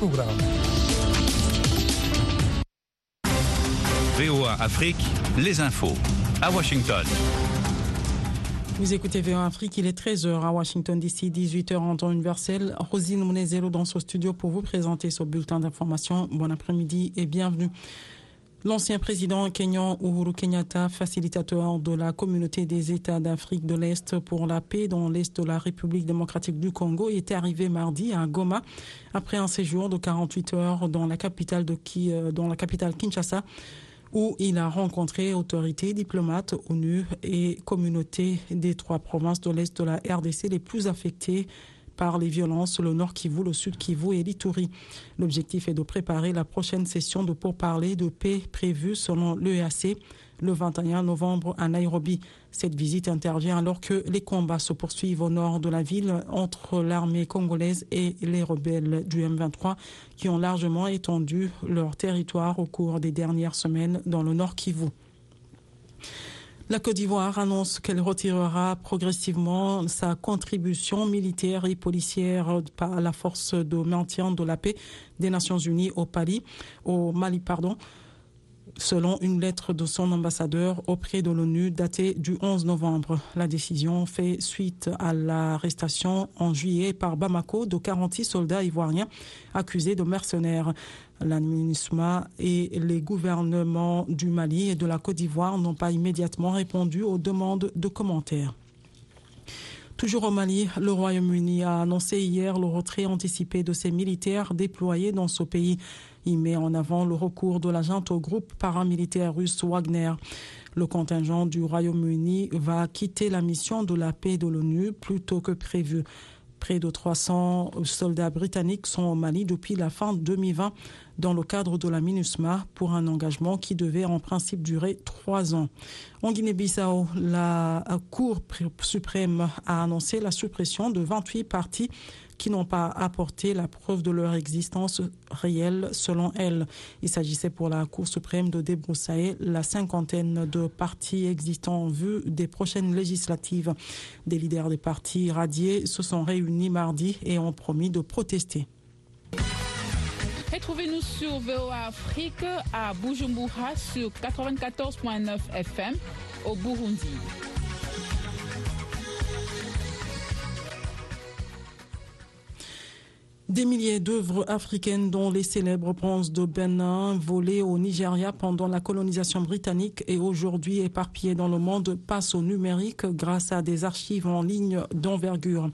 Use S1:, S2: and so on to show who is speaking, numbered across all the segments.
S1: VOA Afrique, les infos. À Washington.
S2: Vous écoutez VOA Afrique, il est 13h à Washington d'ici 18h en temps universel. Rosine Mounezelo dans ce studio pour vous présenter ce bulletin d'information. Bon après-midi et bienvenue. L'ancien président kenyan Uhuru Kenyatta, facilitateur de la communauté des États d'Afrique de l'Est pour la paix dans l'Est de la République démocratique du Congo, était arrivé mardi à Goma après un séjour de 48 heures dans la capitale, euh, dans la capitale Kinshasa où il a rencontré autorités, diplomates, ONU et communautés des trois provinces de l'Est de la RDC les plus affectées par les violences, le Nord Kivu, le Sud Kivu et l'Ituri. L'objectif est de préparer la prochaine session de pourparlers de paix prévue selon l'EAC le 21 novembre à Nairobi. Cette visite intervient alors que les combats se poursuivent au nord de la ville entre l'armée congolaise et les rebelles du M23 qui ont largement étendu leur territoire au cours des dernières semaines dans le nord Kivu. La Côte d'Ivoire annonce qu'elle retirera progressivement sa contribution militaire et policière par la force de maintien de la paix des Nations Unies au Mali, au Mali pardon, selon une lettre de son ambassadeur auprès de l'ONU datée du 11 novembre. La décision fait suite à l'arrestation en juillet par Bamako de 46 soldats ivoiriens accusés de mercenaires. L'administration et les gouvernements du Mali et de la Côte d'Ivoire n'ont pas immédiatement répondu aux demandes de commentaires. Toujours au Mali, le Royaume-Uni a annoncé hier le retrait anticipé de ses militaires déployés dans ce pays. Il met en avant le recours de l'agent au groupe paramilitaire russe Wagner. Le contingent du Royaume-Uni va quitter la mission de la paix de l'ONU plus tôt que prévu. Près de 300 soldats britanniques sont au Mali depuis la fin 2020 dans le cadre de la MINUSMA pour un engagement qui devait en principe durer trois ans. En Guinée-Bissau, la Cour suprême a annoncé la suppression de 28 partis qui n'ont pas apporté la preuve de leur existence réelle selon elle. Il s'agissait pour la Cour suprême de débroussailler la cinquantaine de partis existants en vue des prochaines législatives. Des leaders des partis radiés se sont réunis mardi et ont promis de protester.
S3: Retrouvez-nous sur VOA Afrique à Bujumbura sur 94.9 FM au Burundi.
S2: Des milliers d'œuvres africaines, dont les célèbres bronzes de Benin, volées au Nigeria pendant la colonisation britannique et aujourd'hui éparpillées dans le monde, passent au numérique grâce à des archives en ligne d'envergure.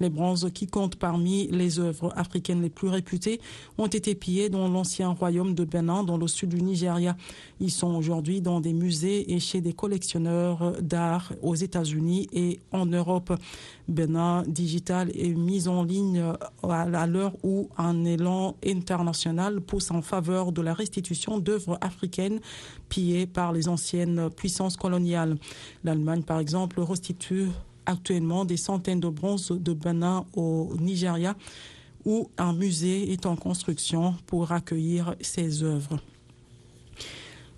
S2: Les bronzes, qui comptent parmi les œuvres africaines les plus réputées, ont été pillés dans l'ancien royaume de Benin, dans le sud du Nigeria. Ils sont aujourd'hui dans des musées et chez des collectionneurs d'art aux États-Unis et en Europe. Benin Digital est mise en ligne à l'heure où un élan international pousse en faveur de la restitution d'œuvres africaines pillées par les anciennes puissances coloniales. L'Allemagne, par exemple, restitue actuellement des centaines de bronzes de Benin au Nigeria où un musée est en construction pour accueillir ces œuvres.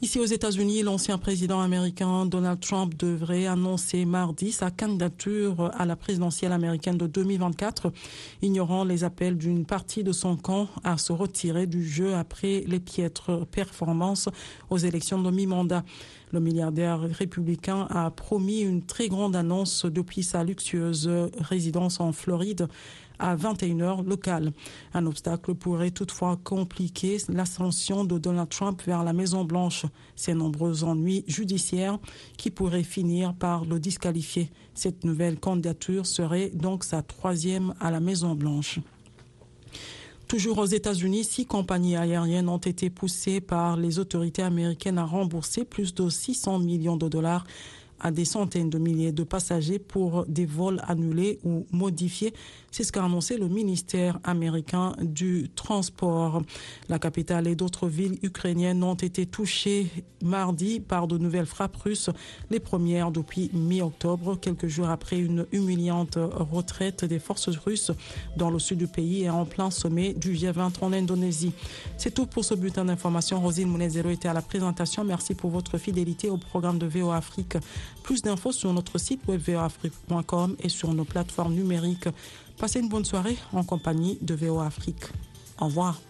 S2: Ici aux États-Unis, l'ancien président américain Donald Trump devrait annoncer mardi sa candidature à la présidentielle américaine de 2024, ignorant les appels d'une partie de son camp à se retirer du jeu après les piètres performances aux élections de mi-mandat. Le milliardaire républicain a promis une très grande annonce depuis sa luxueuse résidence en Floride à 21h locale. Un obstacle pourrait toutefois compliquer l'ascension de Donald Trump vers la Maison-Blanche. Ses nombreux ennuis judiciaires qui pourraient finir par le disqualifier. Cette nouvelle candidature serait donc sa troisième à la Maison-Blanche. Toujours aux États-Unis, six compagnies aériennes ont été poussées par les autorités américaines à rembourser plus de 600 millions de dollars à des centaines de milliers de passagers pour des vols annulés ou modifiés. C'est ce qu'a annoncé le ministère américain du Transport. La capitale et d'autres villes ukrainiennes ont été touchées mardi par de nouvelles frappes russes, les premières depuis mi-octobre, quelques jours après une humiliante retraite des forces russes dans le sud du pays et en plein sommet du G20 en Indonésie. C'est tout pour ce bulletin d'information. Rosine Mounezero était à la présentation. Merci pour votre fidélité au programme de VO Afrique. Plus d'infos sur notre site web voafrique.com et sur nos plateformes numériques. Passez une bonne soirée en compagnie de VO Afrique. Au revoir.